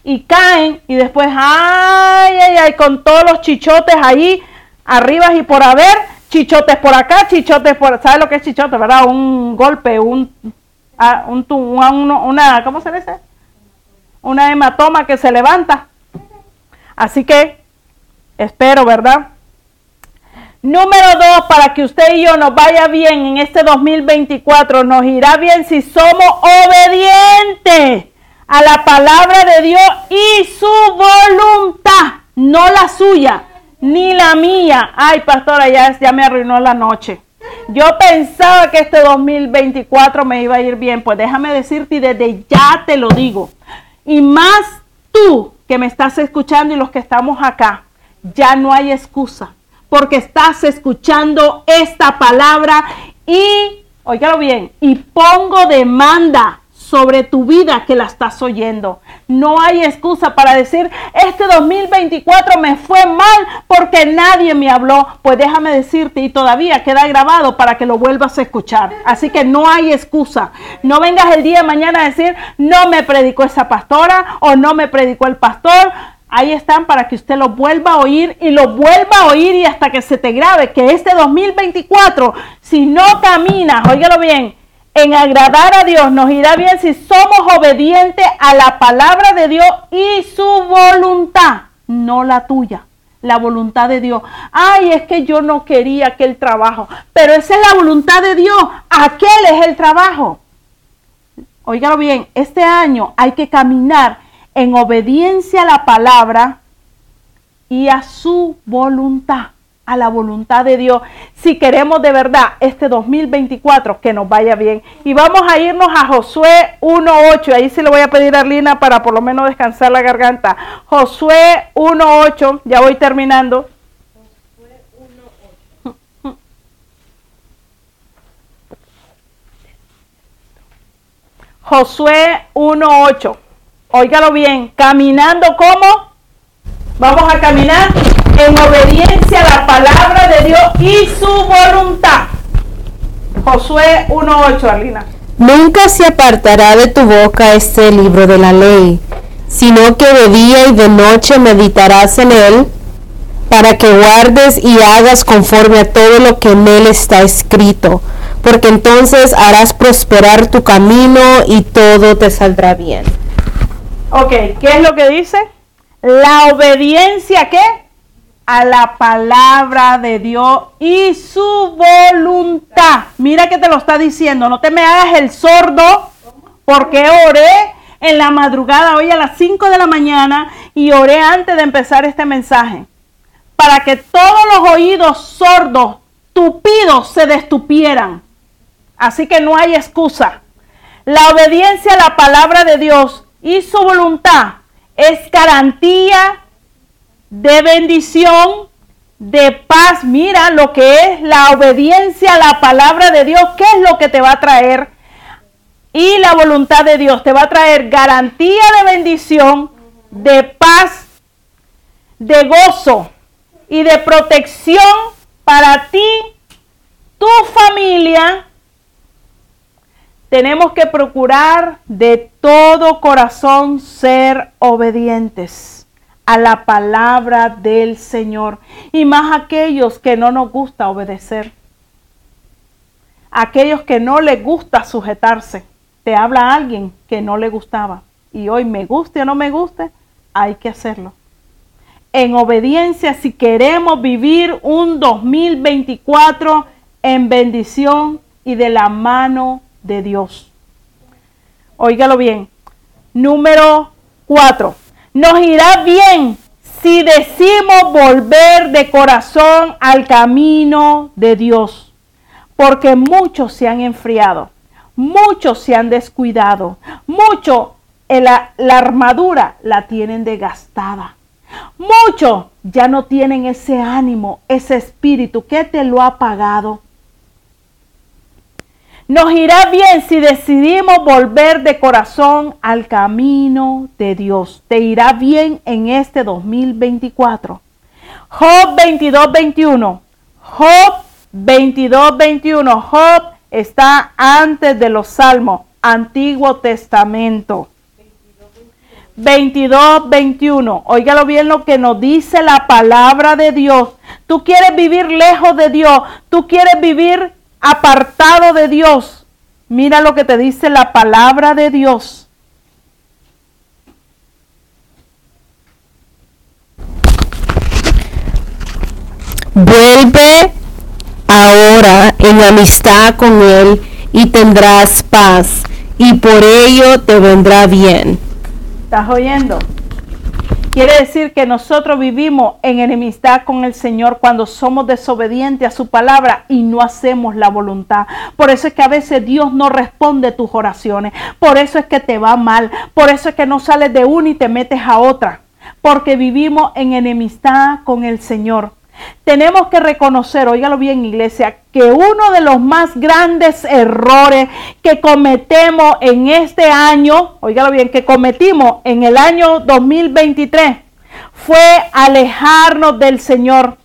y caen y después, ay, ay, ay, con todos los chichotes ahí arriba y por haber, chichotes por acá, chichotes por, ¿sabes lo que es chichote, verdad? Un golpe, un, ah, un, una, ¿cómo se dice? Una hematoma que se levanta. Así que, espero, ¿verdad? Número dos, para que usted y yo nos vaya bien en este 2024, nos irá bien si somos obedientes a la palabra de Dios y su voluntad, no la suya, ni la mía. Ay, pastora, ya, ya me arruinó la noche. Yo pensaba que este 2024 me iba a ir bien, pues déjame decirte y desde ya te lo digo. Y más tú que me estás escuchando y los que estamos acá, ya no hay excusa porque estás escuchando esta palabra y, óigalo bien, y pongo demanda sobre tu vida que la estás oyendo. No hay excusa para decir, este 2024 me fue mal porque nadie me habló. Pues déjame decirte, y todavía queda grabado para que lo vuelvas a escuchar. Así que no hay excusa. No vengas el día de mañana a decir, no me predicó esa pastora o no me predicó el pastor Ahí están para que usted lo vuelva a oír y lo vuelva a oír y hasta que se te grabe que este 2024, si no caminas, óigalo bien, en agradar a Dios, nos irá bien si somos obedientes a la palabra de Dios y su voluntad, no la tuya, la voluntad de Dios. Ay, es que yo no quería aquel trabajo, pero esa es la voluntad de Dios, aquel es el trabajo. Óigalo bien, este año hay que caminar en obediencia a la palabra y a su voluntad, a la voluntad de Dios, si queremos de verdad este 2024 que nos vaya bien. Y vamos a irnos a Josué 1.8, ahí sí le voy a pedir a Arlina para por lo menos descansar la garganta. Josué 1.8, ya voy terminando. Josué 1.8. Óigalo bien, caminando como vamos a caminar en obediencia a la palabra de Dios y su voluntad. Josué 1.8, Arlina. Nunca se apartará de tu boca este libro de la ley, sino que de día y de noche meditarás en él, para que guardes y hagas conforme a todo lo que en él está escrito, porque entonces harás prosperar tu camino y todo te saldrá bien. Ok, ¿qué es lo que dice? La obediencia, ¿qué? A la palabra de Dios y su voluntad. Mira que te lo está diciendo, no te me hagas el sordo, porque oré en la madrugada hoy a las 5 de la mañana y oré antes de empezar este mensaje. Para que todos los oídos sordos, tupidos, se destupieran. Así que no hay excusa. La obediencia a la palabra de Dios y su voluntad es garantía de bendición, de paz. Mira lo que es la obediencia a la palabra de Dios, qué es lo que te va a traer. Y la voluntad de Dios te va a traer garantía de bendición, de paz, de gozo y de protección para ti, tu familia tenemos que procurar de todo corazón ser obedientes a la palabra del Señor. Y más aquellos que no nos gusta obedecer. Aquellos que no les gusta sujetarse. Te habla alguien que no le gustaba. Y hoy me guste o no me guste, hay que hacerlo. En obediencia si queremos vivir un 2024 en bendición y de la mano de Dios. Óigalo bien. Número cuatro. Nos irá bien si decimos volver de corazón al camino de Dios. Porque muchos se han enfriado, muchos se han descuidado, muchos la, la armadura la tienen desgastada. Muchos ya no tienen ese ánimo, ese espíritu que te lo ha pagado. Nos irá bien si decidimos volver de corazón al camino de Dios. Te irá bien en este 2024. Job 22, 21. Job 22, 21. Job Está antes de los salmos, Antiguo Testamento. 22, 21. Óigalo bien lo que nos dice la palabra de Dios. Tú quieres vivir lejos de Dios. Tú quieres vivir apartado de Dios. Mira lo que te dice la palabra de Dios. Vuelve ahora en amistad con Él y tendrás paz, y por ello te vendrá bien. ¿Estás oyendo? Quiere decir que nosotros vivimos en enemistad con el Señor cuando somos desobedientes a su palabra y no hacemos la voluntad. Por eso es que a veces Dios no responde tus oraciones. Por eso es que te va mal. Por eso es que no sales de una y te metes a otra. Porque vivimos en enemistad con el Señor. Tenemos que reconocer, óigalo bien iglesia, que uno de los más grandes errores que cometemos en este año, óigalo bien, que cometimos en el año 2023 fue alejarnos del Señor,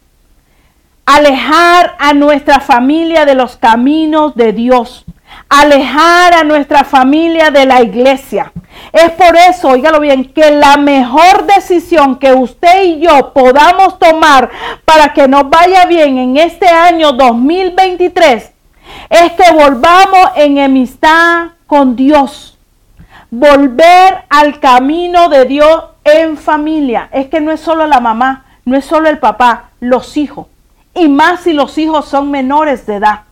alejar a nuestra familia de los caminos de Dios alejar a nuestra familia de la iglesia. Es por eso, oígalo bien, que la mejor decisión que usted y yo podamos tomar para que nos vaya bien en este año 2023 es que volvamos en amistad con Dios. Volver al camino de Dios en familia. Es que no es solo la mamá, no es solo el papá, los hijos. Y más si los hijos son menores de edad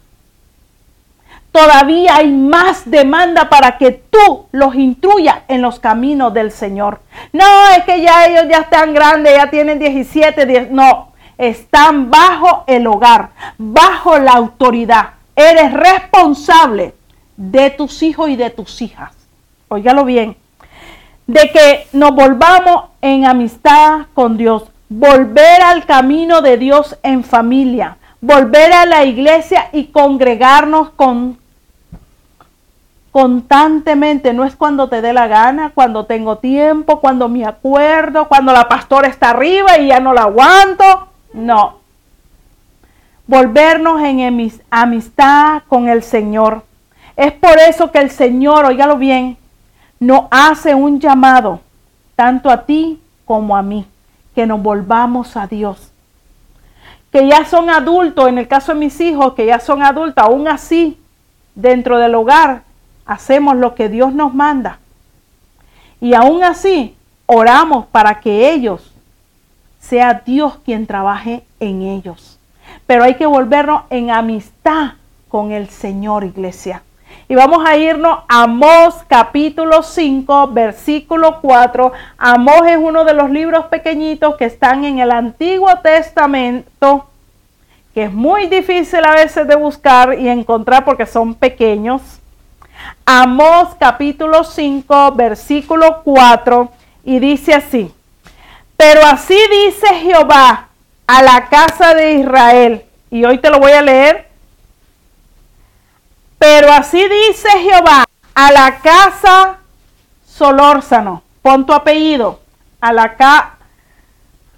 todavía hay más demanda para que tú los instruyas en los caminos del Señor. No, es que ya ellos ya están grandes, ya tienen 17, 10, no, están bajo el hogar, bajo la autoridad. Eres responsable de tus hijos y de tus hijas. Óigalo bien. De que nos volvamos en amistad con Dios, volver al camino de Dios en familia, volver a la iglesia y congregarnos con constantemente, no es cuando te dé la gana, cuando tengo tiempo, cuando me acuerdo, cuando la pastora está arriba y ya no la aguanto. No. Volvernos en amistad con el Señor. Es por eso que el Señor, oígalo bien, nos hace un llamado, tanto a ti como a mí, que nos volvamos a Dios. Que ya son adultos, en el caso de mis hijos, que ya son adultos, aún así, dentro del hogar, hacemos lo que Dios nos manda. Y aún así, oramos para que ellos, sea Dios quien trabaje en ellos. Pero hay que volvernos en amistad con el Señor, iglesia. Y vamos a irnos a Amós capítulo 5, versículo 4. Amós es uno de los libros pequeñitos que están en el Antiguo Testamento, que es muy difícil a veces de buscar y encontrar porque son pequeños. Amós capítulo 5, versículo 4, y dice así, pero así dice Jehová a la casa de Israel, y hoy te lo voy a leer, pero así dice Jehová a la casa Solórzano, pon tu apellido, a la,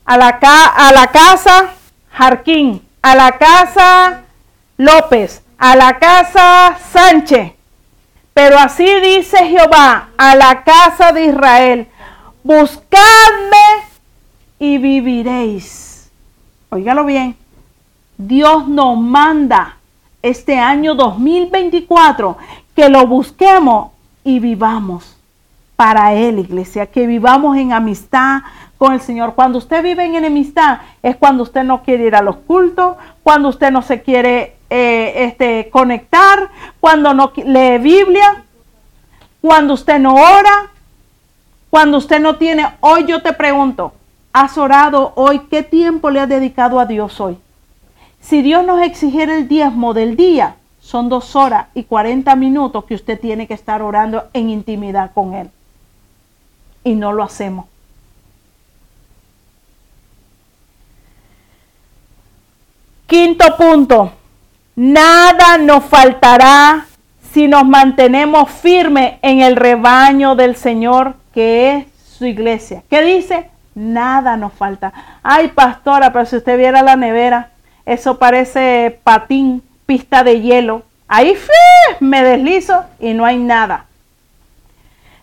a la, a la casa Jarquín, a la casa López, a la casa Sánchez, pero así dice Jehová a la casa de Israel, buscadme y viviréis. Óigalo bien, Dios nos manda este año 2024 que lo busquemos y vivamos para Él, iglesia, que vivamos en amistad con el Señor. Cuando usted vive en enemistad es cuando usted no quiere ir a los cultos, cuando usted no se quiere eh, este, conectar, cuando no lee Biblia, cuando usted no ora, cuando usted no tiene, hoy yo te pregunto, ¿has orado hoy? ¿Qué tiempo le has dedicado a Dios hoy? Si Dios nos exigiera el diezmo del día, son dos horas y cuarenta minutos que usted tiene que estar orando en intimidad con Él. Y no lo hacemos. Quinto punto, Nada nos faltará si nos mantenemos firmes en el rebaño del Señor, que es su iglesia. ¿Qué dice? Nada nos falta. Ay, pastora, pero si usted viera la nevera, eso parece patín, pista de hielo. Ahí me deslizo y no hay nada.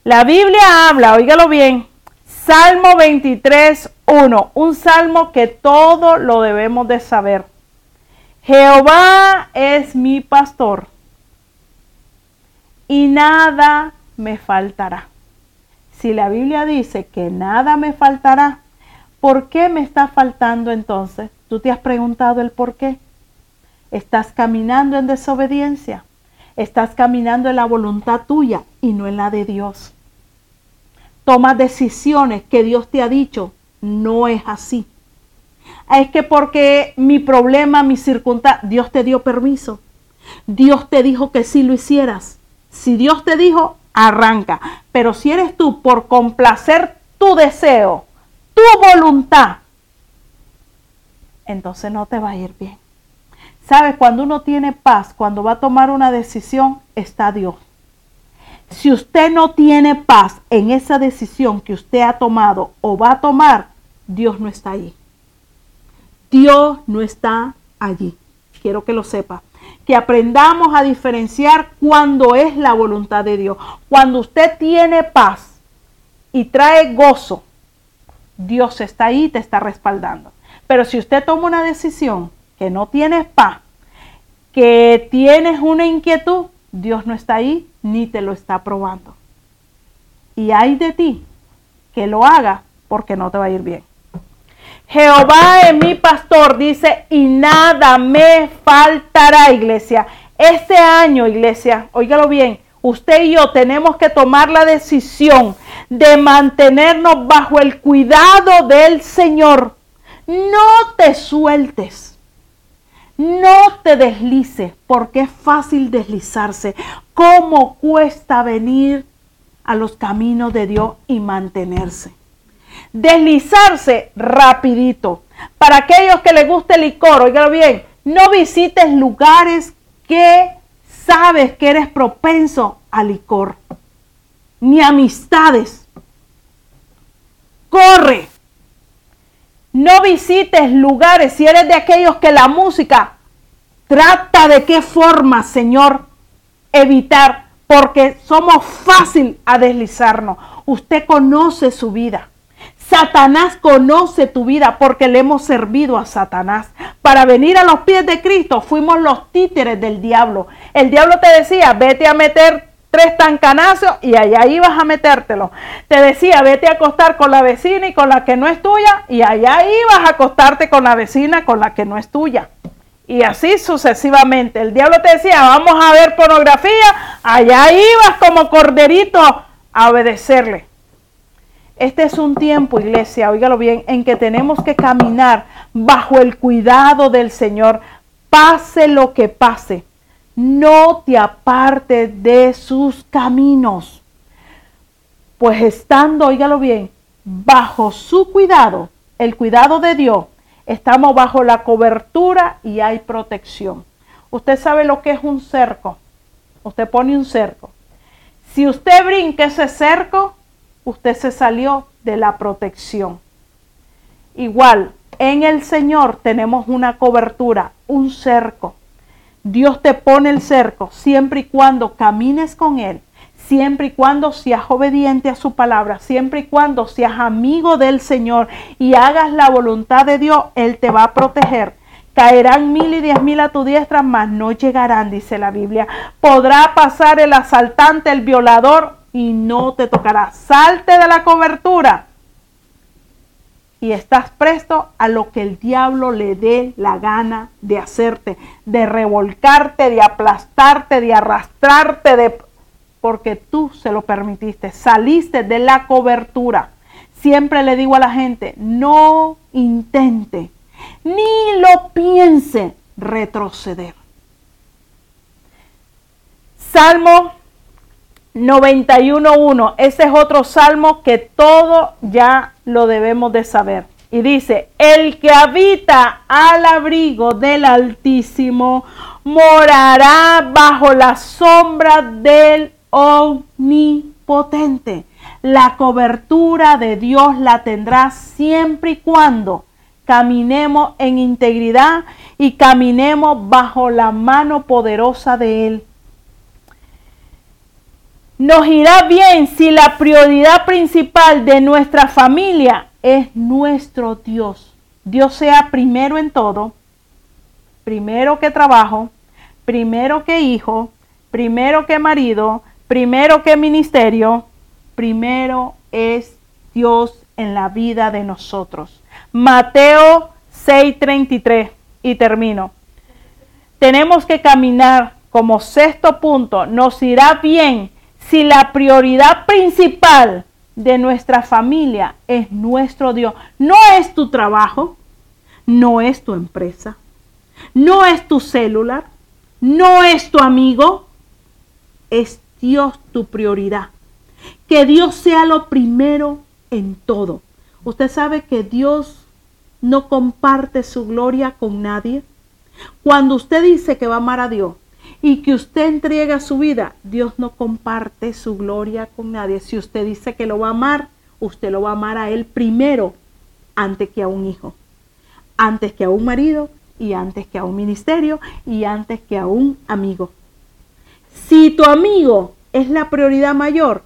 La Biblia habla, óigalo bien, Salmo 23, 1, un salmo que todo lo debemos de saber. Jehová es mi pastor y nada me faltará. Si la Biblia dice que nada me faltará, ¿por qué me está faltando entonces? ¿Tú te has preguntado el por qué? Estás caminando en desobediencia. Estás caminando en la voluntad tuya y no en la de Dios. Tomas decisiones que Dios te ha dicho. No es así. Es que porque mi problema, mi circunstancia, Dios te dio permiso. Dios te dijo que sí lo hicieras. Si Dios te dijo, arranca. Pero si eres tú por complacer tu deseo, tu voluntad, entonces no te va a ir bien. ¿Sabes? Cuando uno tiene paz, cuando va a tomar una decisión, está Dios. Si usted no tiene paz en esa decisión que usted ha tomado o va a tomar, Dios no está allí. Dios no está allí. Quiero que lo sepa que aprendamos a diferenciar cuando es la voluntad de Dios. Cuando usted tiene paz y trae gozo, Dios está ahí y te está respaldando. Pero si usted toma una decisión que no tienes paz, que tienes una inquietud, Dios no está ahí ni te lo está probando. Y hay de ti que lo haga porque no te va a ir bien. Jehová es mi pastor, dice, y nada me faltará, iglesia. Este año, iglesia, óigalo bien, usted y yo tenemos que tomar la decisión de mantenernos bajo el cuidado del Señor. No te sueltes. No te deslices, porque es fácil deslizarse. ¿Cómo cuesta venir a los caminos de Dios y mantenerse? deslizarse rapidito. Para aquellos que les guste el licor, oígalo bien, no visites lugares que sabes que eres propenso al licor, ni amistades. Corre. No visites lugares si eres de aquellos que la música trata de qué forma, Señor, evitar, porque somos fácil a deslizarnos. Usted conoce su vida. Satanás conoce tu vida porque le hemos servido a Satanás. Para venir a los pies de Cristo fuimos los títeres del diablo. El diablo te decía, vete a meter tres tancanazos y allá ibas a metértelo. Te decía, vete a acostar con la vecina y con la que no es tuya y allá ibas a acostarte con la vecina con la que no es tuya. Y así sucesivamente. El diablo te decía, vamos a ver pornografía, allá ibas como corderito a obedecerle. Este es un tiempo, iglesia, óigalo bien, en que tenemos que caminar bajo el cuidado del Señor, pase lo que pase. No te aparte de sus caminos. Pues estando, óigalo bien, bajo su cuidado, el cuidado de Dios, estamos bajo la cobertura y hay protección. Usted sabe lo que es un cerco. Usted pone un cerco. Si usted brinca ese cerco, usted se salió de la protección. Igual, en el Señor tenemos una cobertura, un cerco. Dios te pone el cerco siempre y cuando camines con Él, siempre y cuando seas obediente a su palabra, siempre y cuando seas amigo del Señor y hagas la voluntad de Dios, Él te va a proteger. Caerán mil y diez mil a tu diestra, mas no llegarán, dice la Biblia. Podrá pasar el asaltante, el violador y no te tocará. Salte de la cobertura y estás presto a lo que el diablo le dé la gana de hacerte, de revolcarte, de aplastarte, de arrastrarte, de porque tú se lo permitiste, saliste de la cobertura. Siempre le digo a la gente, no intente, ni lo piense retroceder. Salmo 91.1. Ese es otro salmo que todo ya lo debemos de saber. Y dice, el que habita al abrigo del Altísimo morará bajo la sombra del Omnipotente. La cobertura de Dios la tendrá siempre y cuando caminemos en integridad y caminemos bajo la mano poderosa de Él. Nos irá bien si la prioridad principal de nuestra familia es nuestro Dios. Dios sea primero en todo, primero que trabajo, primero que hijo, primero que marido, primero que ministerio, primero es Dios en la vida de nosotros. Mateo 6:33 y termino. Tenemos que caminar como sexto punto. Nos irá bien si la prioridad principal de nuestra familia es nuestro Dios. No es tu trabajo, no es tu empresa, no es tu celular, no es tu amigo, es Dios tu prioridad. Que Dios sea lo primero en todo. Usted sabe que Dios no comparte su gloria con nadie. Cuando usted dice que va a amar a Dios y que usted entrega su vida, Dios no comparte su gloria con nadie. Si usted dice que lo va a amar, usted lo va a amar a Él primero antes que a un hijo, antes que a un marido y antes que a un ministerio y antes que a un amigo. Si tu amigo es la prioridad mayor,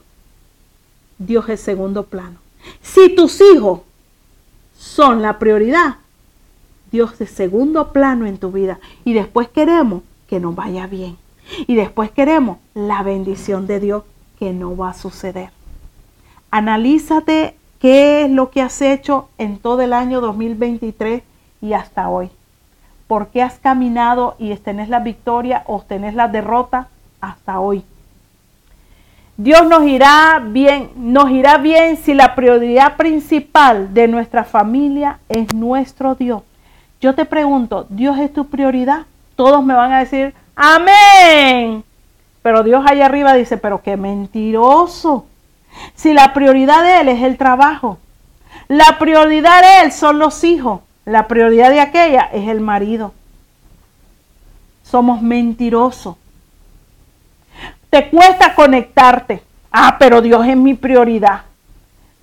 Dios es segundo plano. Si tus hijos son la prioridad, Dios es segundo plano en tu vida. Y después queremos que nos vaya bien. Y después queremos la bendición de Dios que no va a suceder. Analízate qué es lo que has hecho en todo el año 2023 y hasta hoy. ¿Por qué has caminado y tenés la victoria o tenés la derrota hasta hoy? Dios nos irá bien, nos irá bien si la prioridad principal de nuestra familia es nuestro Dios. Yo te pregunto, ¿Dios es tu prioridad? Todos me van a decir, amén. Pero Dios allá arriba dice, pero qué mentiroso. Si la prioridad de Él es el trabajo, la prioridad de Él son los hijos, la prioridad de aquella es el marido. Somos mentirosos. Te cuesta conectarte. Ah, pero Dios es mi prioridad.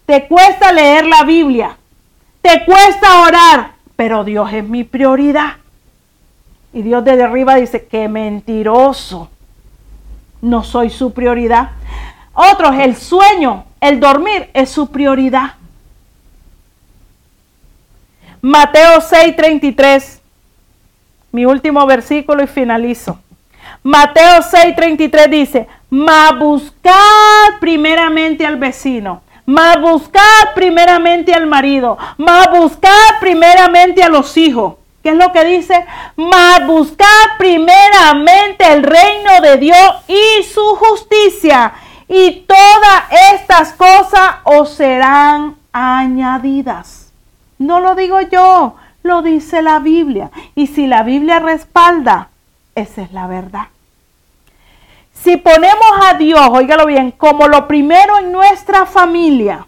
Te cuesta leer la Biblia. Te cuesta orar, pero Dios es mi prioridad. Y Dios desde arriba dice, qué mentiroso. No soy su prioridad. Otros, el sueño, el dormir es su prioridad. Mateo 6:33, mi último versículo y finalizo. Mateo 6:33 dice, mas buscad primeramente al vecino, mas buscad primeramente al marido, mas buscad primeramente a los hijos. ¿Qué es lo que dice? Mas buscad primeramente el reino de Dios y su justicia, y todas estas cosas os serán añadidas. No lo digo yo, lo dice la Biblia. Y si la Biblia respalda, esa es la verdad. Si ponemos a Dios, óigalo bien, como lo primero en nuestra familia,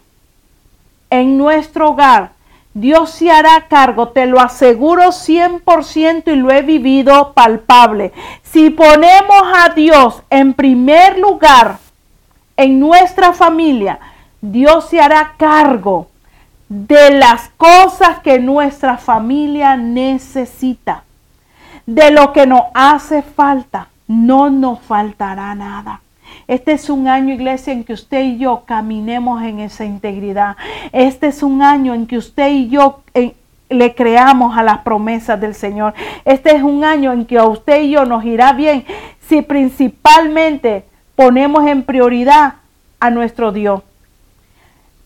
en nuestro hogar, Dios se hará cargo, te lo aseguro 100% y lo he vivido palpable. Si ponemos a Dios en primer lugar en nuestra familia, Dios se hará cargo de las cosas que nuestra familia necesita, de lo que nos hace falta no nos faltará nada. Este es un año, iglesia, en que usted y yo caminemos en esa integridad. Este es un año en que usted y yo eh, le creamos a las promesas del Señor. Este es un año en que a usted y yo nos irá bien si principalmente ponemos en prioridad a nuestro Dios.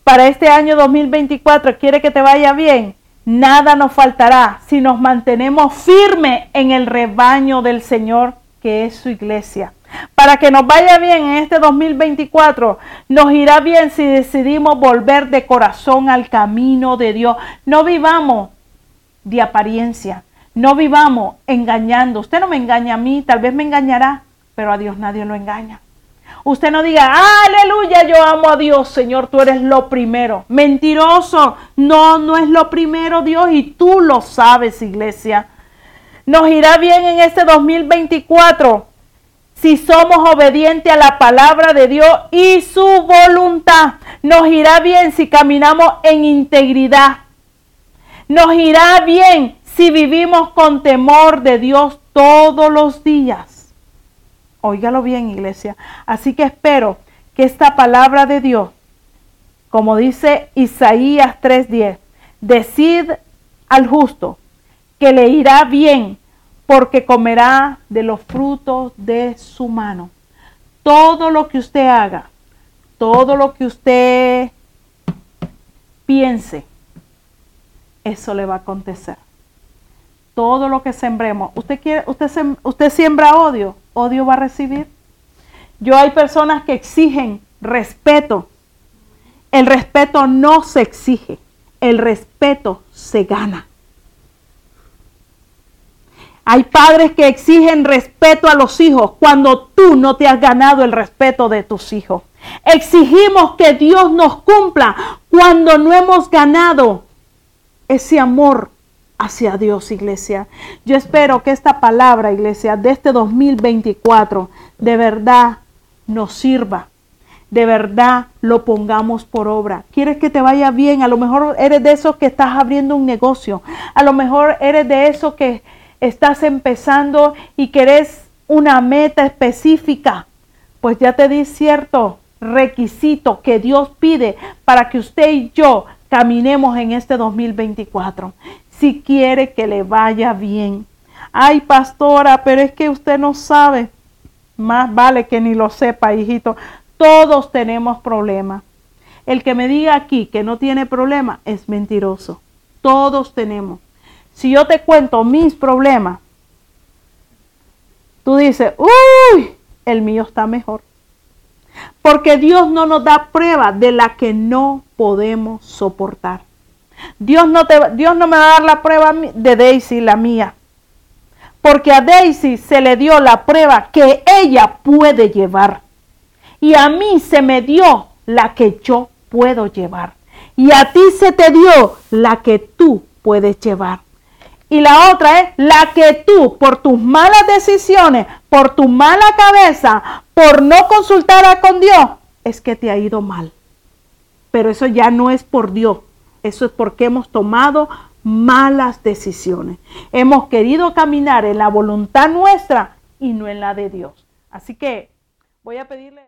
Para este año 2024, ¿quiere que te vaya bien? Nada nos faltará si nos mantenemos firmes en el rebaño del Señor que es su iglesia. Para que nos vaya bien en este 2024, nos irá bien si decidimos volver de corazón al camino de Dios. No vivamos de apariencia, no vivamos engañando. Usted no me engaña a mí, tal vez me engañará, pero a Dios nadie lo engaña. Usted no diga, aleluya, yo amo a Dios, Señor, tú eres lo primero. Mentiroso, no, no es lo primero Dios y tú lo sabes, iglesia. Nos irá bien en este 2024 si somos obedientes a la palabra de Dios y su voluntad. Nos irá bien si caminamos en integridad. Nos irá bien si vivimos con temor de Dios todos los días. Óigalo bien, iglesia. Así que espero que esta palabra de Dios, como dice Isaías 3:10, decid al justo que le irá bien porque comerá de los frutos de su mano. Todo lo que usted haga, todo lo que usted piense, eso le va a acontecer. Todo lo que sembremos, usted quiere, usted, usted siembra odio, odio va a recibir. Yo hay personas que exigen respeto. El respeto no se exige, el respeto se gana. Hay padres que exigen respeto a los hijos cuando tú no te has ganado el respeto de tus hijos. Exigimos que Dios nos cumpla cuando no hemos ganado ese amor hacia Dios, iglesia. Yo espero que esta palabra, iglesia, de este 2024, de verdad nos sirva. De verdad lo pongamos por obra. ¿Quieres que te vaya bien? A lo mejor eres de esos que estás abriendo un negocio. A lo mejor eres de esos que estás empezando y querés una meta específica. Pues ya te di cierto requisito que Dios pide para que usted y yo caminemos en este 2024. Si quiere que le vaya bien. Ay, pastora, pero es que usted no sabe. Más vale que ni lo sepa, hijito. Todos tenemos problemas. El que me diga aquí que no tiene problema es mentiroso. Todos tenemos. Si yo te cuento mis problemas, tú dices, uy, el mío está mejor. Porque Dios no nos da prueba de la que no podemos soportar. Dios no, te, Dios no me va a dar la prueba de Daisy, la mía. Porque a Daisy se le dio la prueba que ella puede llevar. Y a mí se me dio la que yo puedo llevar. Y a ti se te dio la que tú puedes llevar. Y la otra es la que tú, por tus malas decisiones, por tu mala cabeza, por no consultar con Dios, es que te ha ido mal. Pero eso ya no es por Dios, eso es porque hemos tomado malas decisiones. Hemos querido caminar en la voluntad nuestra y no en la de Dios. Así que voy a pedirle...